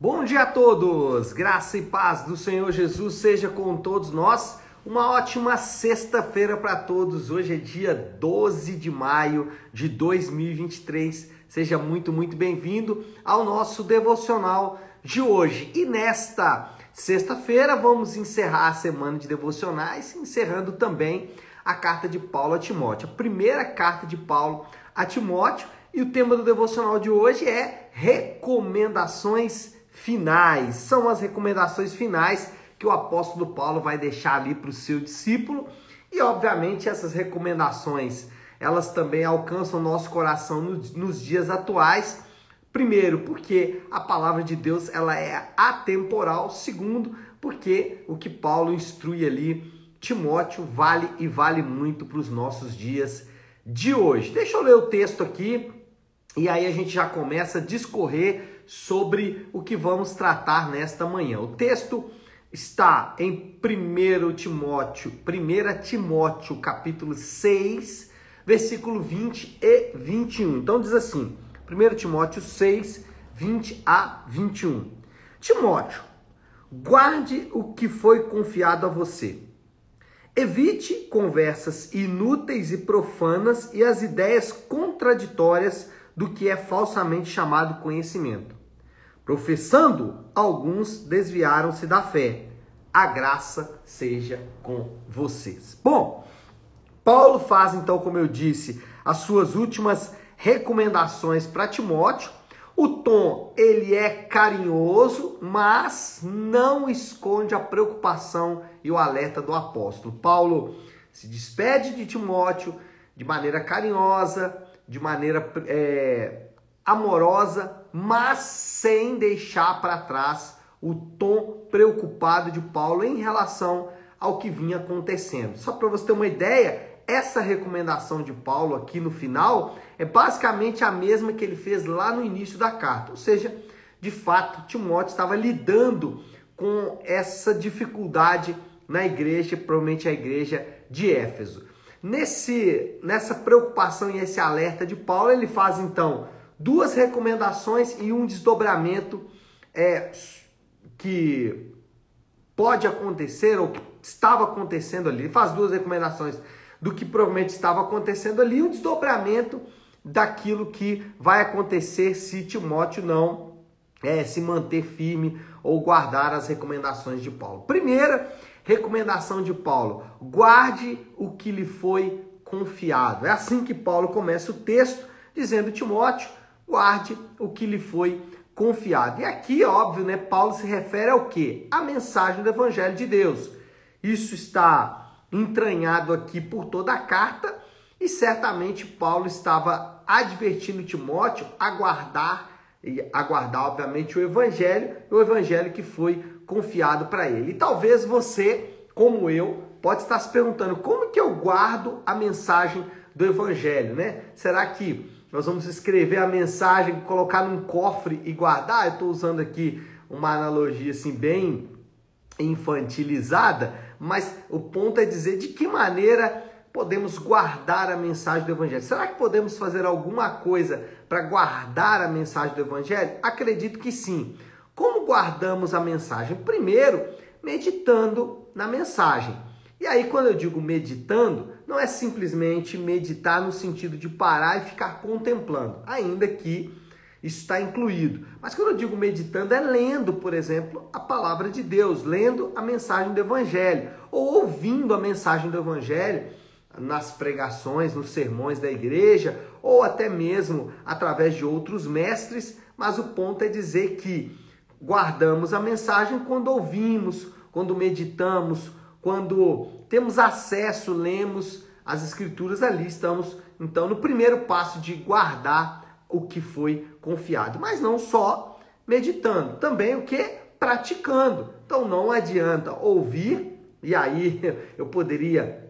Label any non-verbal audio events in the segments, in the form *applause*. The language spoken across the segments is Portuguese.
Bom dia a todos! Graça e paz do Senhor Jesus seja com todos nós. Uma ótima sexta-feira para todos. Hoje é dia 12 de maio de 2023. Seja muito, muito bem-vindo ao nosso devocional de hoje. E nesta sexta-feira vamos encerrar a semana de devocionais, encerrando também a carta de Paulo a Timóteo, a primeira carta de Paulo a Timóteo. E o tema do devocional de hoje é recomendações finais. São as recomendações finais que o apóstolo Paulo vai deixar ali para o seu discípulo. E obviamente essas recomendações, elas também alcançam nosso coração nos, nos dias atuais. Primeiro, porque a palavra de Deus ela é atemporal. Segundo, porque o que Paulo instrui ali Timóteo vale e vale muito para os nossos dias de hoje. Deixa eu ler o texto aqui e aí a gente já começa a discorrer sobre o que vamos tratar nesta manhã. O texto está em 1 Timóteo, 1 Timóteo, capítulo 6, versículo 20 e 21. Então diz assim: 1 Timóteo 6, 20 a 21. Timóteo, guarde o que foi confiado a você. Evite conversas inúteis e profanas e as ideias contraditórias do que é falsamente chamado conhecimento. Professando, alguns desviaram-se da fé. A graça seja com vocês. Bom, Paulo faz então, como eu disse, as suas últimas recomendações para Timóteo. O tom, ele é carinhoso, mas não esconde a preocupação e o alerta do apóstolo. Paulo se despede de Timóteo de maneira carinhosa, de maneira é, amorosa, mas sem deixar para trás o tom preocupado de Paulo em relação ao que vinha acontecendo. Só para você ter uma ideia, essa recomendação de Paulo aqui no final é basicamente a mesma que ele fez lá no início da carta. Ou seja, de fato, Timóteo estava lidando com essa dificuldade na igreja, provavelmente a igreja de Éfeso. Nesse, nessa preocupação e esse alerta de Paulo, ele faz então duas recomendações e um desdobramento é, que pode acontecer ou que estava acontecendo ali. Ele faz duas recomendações do que provavelmente estava acontecendo ali, e um desdobramento daquilo que vai acontecer se Timóteo não é, se manter firme ou guardar as recomendações de Paulo. Primeira recomendação de Paulo: guarde o que lhe foi confiado. É assim que Paulo começa o texto, dizendo: Timóteo, guarde o que lhe foi confiado. E aqui, óbvio, né, Paulo se refere ao que? A mensagem do Evangelho de Deus. Isso está entranhado aqui por toda a carta e certamente Paulo estava advertindo Timóteo a guardar e aguardar, obviamente, o evangelho, o evangelho que foi confiado para ele. E talvez você, como eu, pode estar se perguntando como que eu guardo a mensagem do evangelho, né? Será que nós vamos escrever a mensagem, colocar num cofre e guardar? Eu estou usando aqui uma analogia assim bem infantilizada, mas o ponto é dizer de que maneira podemos guardar a mensagem do Evangelho? Será que podemos fazer alguma coisa para guardar a mensagem do Evangelho? Acredito que sim. Como guardamos a mensagem? Primeiro, meditando na mensagem. E aí, quando eu digo meditando, não é simplesmente meditar no sentido de parar e ficar contemplando, ainda que isso está incluído. Mas quando eu digo meditando, é lendo, por exemplo, a palavra de Deus, lendo a mensagem do Evangelho, ou ouvindo a mensagem do Evangelho nas pregações, nos sermões da igreja, ou até mesmo através de outros mestres, mas o ponto é dizer que guardamos a mensagem quando ouvimos, quando meditamos, quando temos acesso, lemos as escrituras ali, estamos então no primeiro passo de guardar o que foi confiado, mas não só meditando, também o que praticando. Então não adianta ouvir e aí *laughs* eu poderia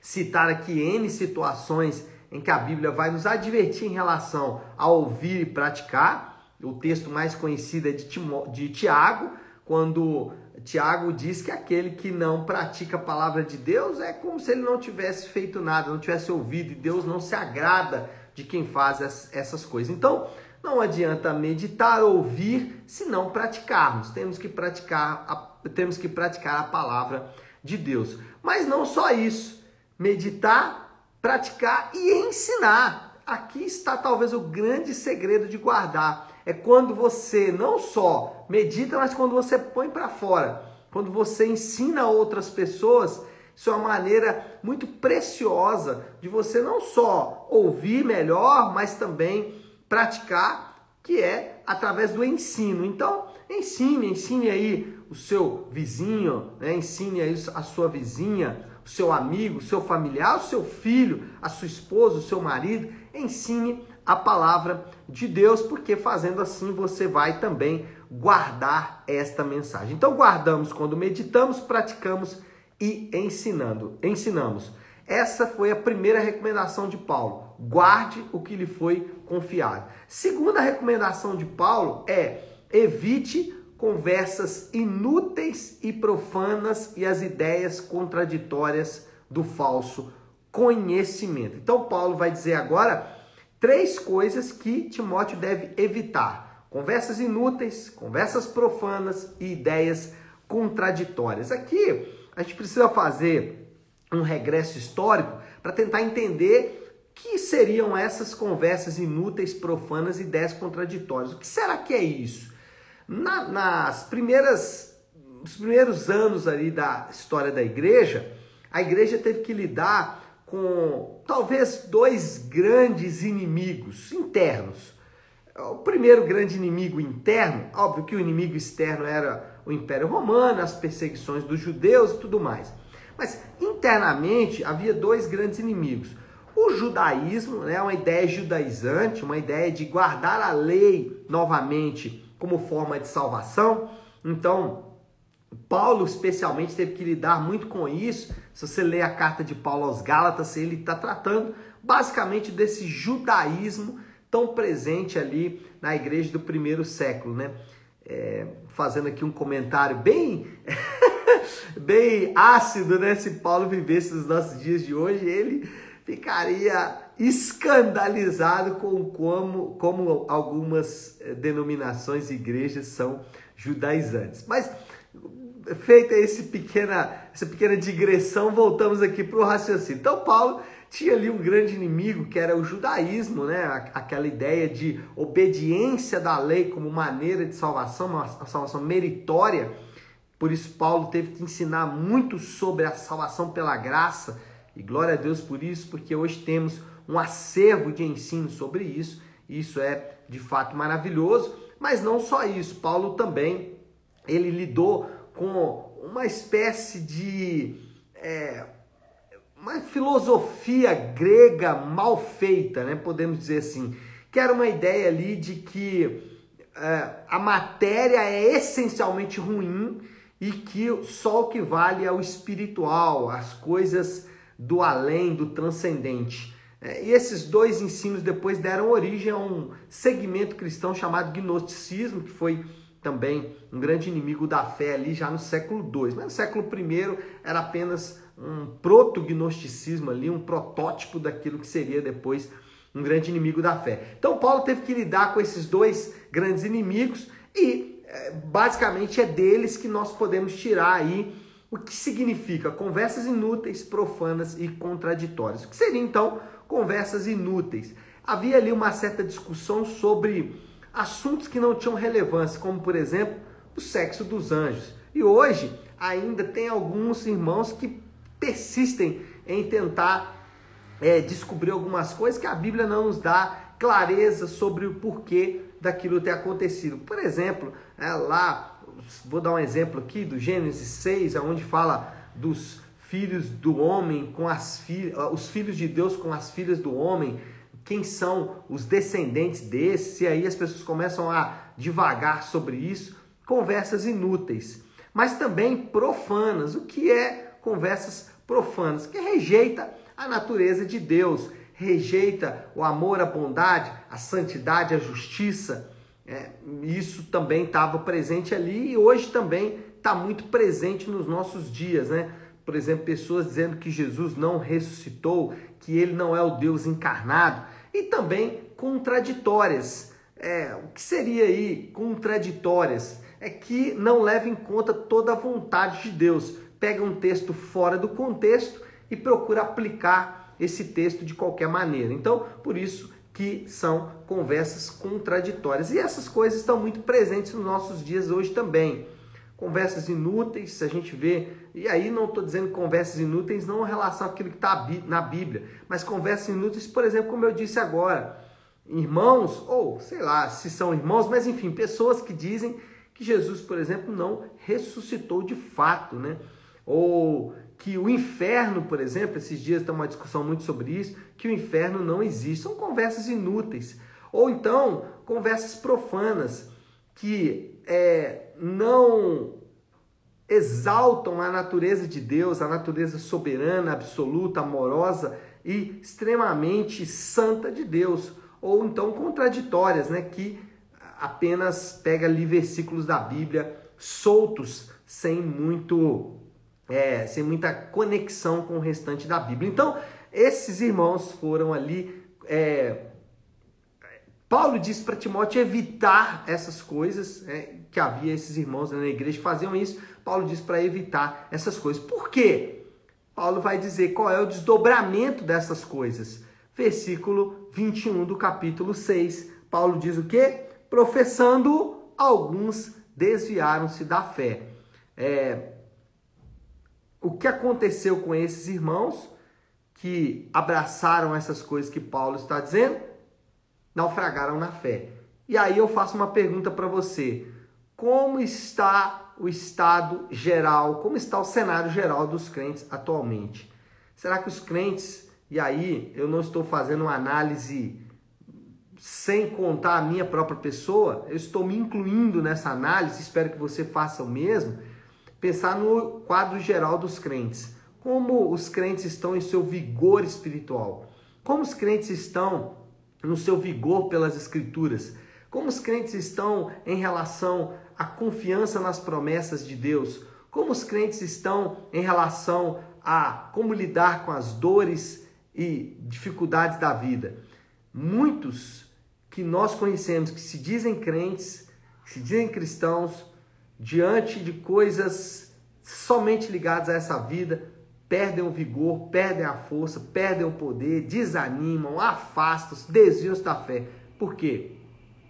citar aqui N situações em que a Bíblia vai nos advertir em relação a ouvir e praticar. O texto mais conhecido é de, Timó de Tiago, quando Tiago diz que aquele que não pratica a palavra de Deus é como se ele não tivesse feito nada, não tivesse ouvido, e Deus não se agrada de quem faz essas coisas. Então, Não adianta meditar, ouvir, se não praticarmos. Temos que praticar a, temos que praticar a palavra de Deus. Mas não só isso. Meditar, praticar e ensinar. Aqui está talvez o grande segredo de guardar. É quando você não só medita, mas quando você põe para fora. Quando você ensina outras pessoas isso é uma maneira muito preciosa de você não só ouvir melhor, mas também praticar, que é através do ensino. Então, ensine, ensine aí o seu vizinho, né? ensine aí a sua vizinha, o seu amigo, o seu familiar, o seu filho, a sua esposa, o seu marido, ensine a palavra de Deus, porque fazendo assim você vai também guardar esta mensagem. Então guardamos quando meditamos, praticamos e ensinando, ensinamos. Essa foi a primeira recomendação de Paulo. Guarde o que lhe foi confiado. Segunda recomendação de Paulo é evite conversas inúteis e profanas e as ideias contraditórias do falso conhecimento. Então Paulo vai dizer agora três coisas que Timóteo deve evitar: conversas inúteis, conversas profanas e ideias contraditórias. Aqui a gente precisa fazer um regresso histórico para tentar entender que seriam essas conversas inúteis, profanas e ideias contraditórias. O que será que é isso? Na, nas primeiras, nos primeiros anos ali da história da igreja, a igreja teve que lidar com talvez dois grandes inimigos internos. O primeiro grande inimigo interno, óbvio que o inimigo externo era o Império Romano, as perseguições dos judeus e tudo mais. Mas internamente havia dois grandes inimigos. O judaísmo, né, uma ideia judaizante, uma ideia de guardar a lei novamente como forma de salvação. Então, Paulo especialmente teve que lidar muito com isso. Se você ler a carta de Paulo aos Gálatas, ele está tratando basicamente desse judaísmo tão presente ali na igreja do primeiro século, né? é, fazendo aqui um comentário bem, *laughs* bem ácido, né? Se Paulo vivesse os nossos dias de hoje, ele ficaria escandalizado com como, como algumas eh, denominações e igrejas são judaizantes. Mas feita esse pequena, essa pequena digressão, voltamos aqui para o raciocínio. Então, Paulo tinha ali um grande inimigo que era o judaísmo, né? Aquela ideia de obediência da lei como maneira de salvação, uma salvação meritória. Por isso Paulo teve que ensinar muito sobre a salvação pela graça. E glória a Deus por isso, porque hoje temos um acervo de ensino sobre isso. Isso é de fato maravilhoso, mas não só isso. Paulo também ele lidou com uma espécie de é, uma filosofia grega mal feita, né? podemos dizer assim, que era uma ideia ali de que é, a matéria é essencialmente ruim e que só o que vale é o espiritual, as coisas do além, do transcendente. É, e esses dois ensinos depois deram origem a um segmento cristão chamado gnosticismo, que foi também um grande inimigo da fé ali já no século II. Mas no século I era apenas um proto-gnosticismo ali, um protótipo daquilo que seria depois um grande inimigo da fé. Então Paulo teve que lidar com esses dois grandes inimigos e é, basicamente é deles que nós podemos tirar aí o que significa conversas inúteis, profanas e contraditórias. O que seriam então conversas inúteis? Havia ali uma certa discussão sobre assuntos que não tinham relevância, como por exemplo o sexo dos anjos. E hoje ainda tem alguns irmãos que persistem em tentar é, descobrir algumas coisas que a Bíblia não nos dá clareza sobre o porquê daquilo ter acontecido. Por exemplo, é, lá, vou dar um exemplo aqui do Gênesis 6, onde fala dos filhos do homem com as filhas, os filhos de Deus com as filhas do homem, quem são os descendentes desses, e aí as pessoas começam a divagar sobre isso, conversas inúteis, mas também profanas. O que é conversas profanas, que rejeita a natureza de Deus, rejeita o amor, a bondade, a santidade, a justiça. É, isso também estava presente ali e hoje também está muito presente nos nossos dias, né? Por exemplo, pessoas dizendo que Jesus não ressuscitou, que ele não é o Deus encarnado, e também contraditórias. é, o que seria aí contraditórias é que não leva em conta toda a vontade de Deus. Pega um texto fora do contexto e procura aplicar esse texto de qualquer maneira. Então, por isso que são conversas contraditórias. E essas coisas estão muito presentes nos nossos dias hoje também. Conversas inúteis, a gente vê, e aí não estou dizendo conversas inúteis não em relação àquilo que está na Bíblia, mas conversas inúteis, por exemplo, como eu disse agora, irmãos, ou sei lá se são irmãos, mas enfim, pessoas que dizem que Jesus, por exemplo, não ressuscitou de fato, né? Ou que o inferno, por exemplo, esses dias tem uma discussão muito sobre isso, que o inferno não existe. São conversas inúteis. Ou então, conversas profanas, que é, não exaltam a natureza de Deus, a natureza soberana, absoluta, amorosa e extremamente santa de Deus. Ou então contraditórias, né, que apenas pega ali versículos da Bíblia soltos, sem muito é, sem muita conexão com o restante da Bíblia. Então, esses irmãos foram ali. É, Paulo disse para Timóteo evitar essas coisas, é, que havia esses irmãos na igreja que faziam isso. Paulo disse para evitar essas coisas. Por quê? Paulo vai dizer qual é o desdobramento dessas coisas. Versículo 21 do capítulo 6. Paulo diz o quê? Professando, alguns desviaram-se da fé. É, o que aconteceu com esses irmãos que abraçaram essas coisas que Paulo está dizendo? Naufragaram na fé. E aí eu faço uma pergunta para você: como está o estado geral, como está o cenário geral dos crentes atualmente? Será que os crentes, e aí eu não estou fazendo uma análise sem contar a minha própria pessoa, eu estou me incluindo nessa análise, espero que você faça o mesmo pensar no quadro geral dos crentes. Como os crentes estão em seu vigor espiritual? Como os crentes estão no seu vigor pelas escrituras? Como os crentes estão em relação à confiança nas promessas de Deus? Como os crentes estão em relação a como lidar com as dores e dificuldades da vida? Muitos que nós conhecemos que se dizem crentes, que se dizem cristãos, diante de coisas somente ligadas a essa vida, perdem o vigor, perdem a força, perdem o poder, desanimam, afastam-se, desviam-se da fé. Por quê?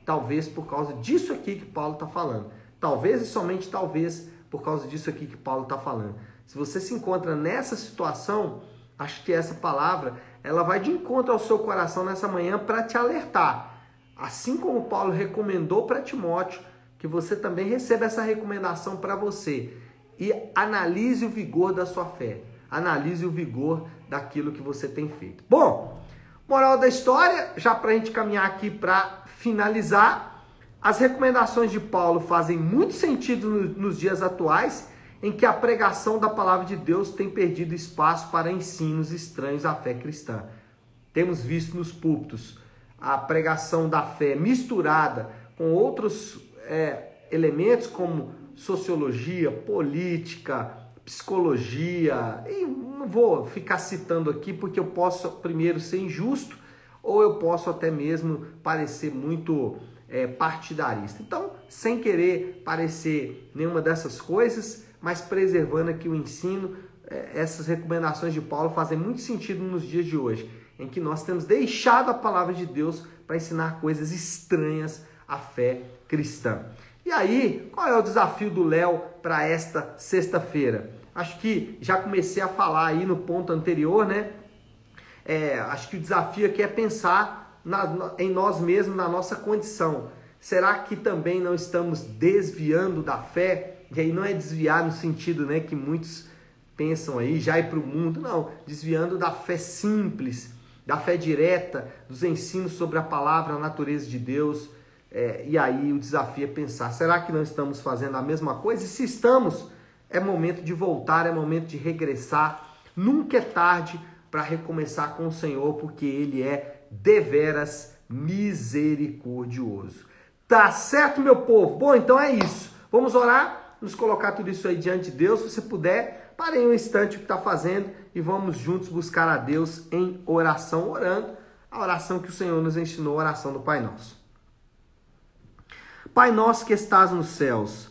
Talvez por causa disso aqui que Paulo está falando. Talvez e somente talvez por causa disso aqui que Paulo está falando. Se você se encontra nessa situação, acho que essa palavra ela vai de encontro ao seu coração nessa manhã para te alertar. Assim como Paulo recomendou para Timóteo, que você também receba essa recomendação para você e analise o vigor da sua fé, analise o vigor daquilo que você tem feito. Bom, moral da história, já para a gente caminhar aqui para finalizar, as recomendações de Paulo fazem muito sentido nos dias atuais em que a pregação da palavra de Deus tem perdido espaço para ensinos estranhos à fé cristã. Temos visto nos púlpitos a pregação da fé misturada com outros é, elementos como sociologia, política, psicologia, e não vou ficar citando aqui porque eu posso primeiro ser injusto ou eu posso até mesmo parecer muito é, partidarista. Então, sem querer parecer nenhuma dessas coisas, mas preservando aqui o ensino, é, essas recomendações de Paulo fazem muito sentido nos dias de hoje, em que nós temos deixado a palavra de Deus para ensinar coisas estranhas à fé cristã. E aí, qual é o desafio do Léo para esta sexta-feira? Acho que já comecei a falar aí no ponto anterior, né? É, acho que o desafio aqui é pensar na, em nós mesmos, na nossa condição. Será que também não estamos desviando da fé? E aí não é desviar no sentido né, que muitos pensam aí, já ir para o mundo, não. Desviando da fé simples, da fé direta, dos ensinos sobre a palavra, a natureza de Deus, é, e aí o desafio é pensar: será que não estamos fazendo a mesma coisa? E se estamos, é momento de voltar, é momento de regressar. Nunca é tarde para recomeçar com o Senhor, porque Ele é deveras misericordioso. Tá certo, meu povo? Bom, então é isso. Vamos orar, nos colocar tudo isso aí diante de Deus. Se você puder, pare um instante o que está fazendo e vamos juntos buscar a Deus em oração, orando a oração que o Senhor nos ensinou, a oração do Pai Nosso. Pai nosso que estás nos céus,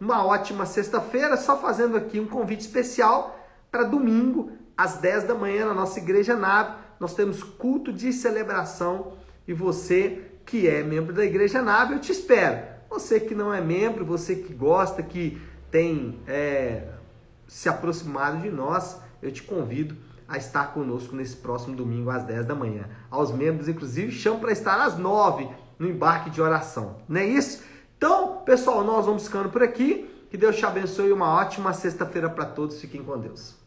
Uma ótima sexta-feira. Só fazendo aqui um convite especial para domingo, às 10 da manhã, na nossa Igreja Nave. Nós temos culto de celebração e você que é membro da Igreja Nave, eu te espero. Você que não é membro, você que gosta, que tem é, se aproximado de nós, eu te convido a estar conosco nesse próximo domingo às 10 da manhã. Aos membros, inclusive, chamo para estar às 9 no embarque de oração. Não é isso? Então, pessoal, nós vamos ficando por aqui. Que Deus te abençoe e uma ótima sexta-feira para todos. Fiquem com Deus.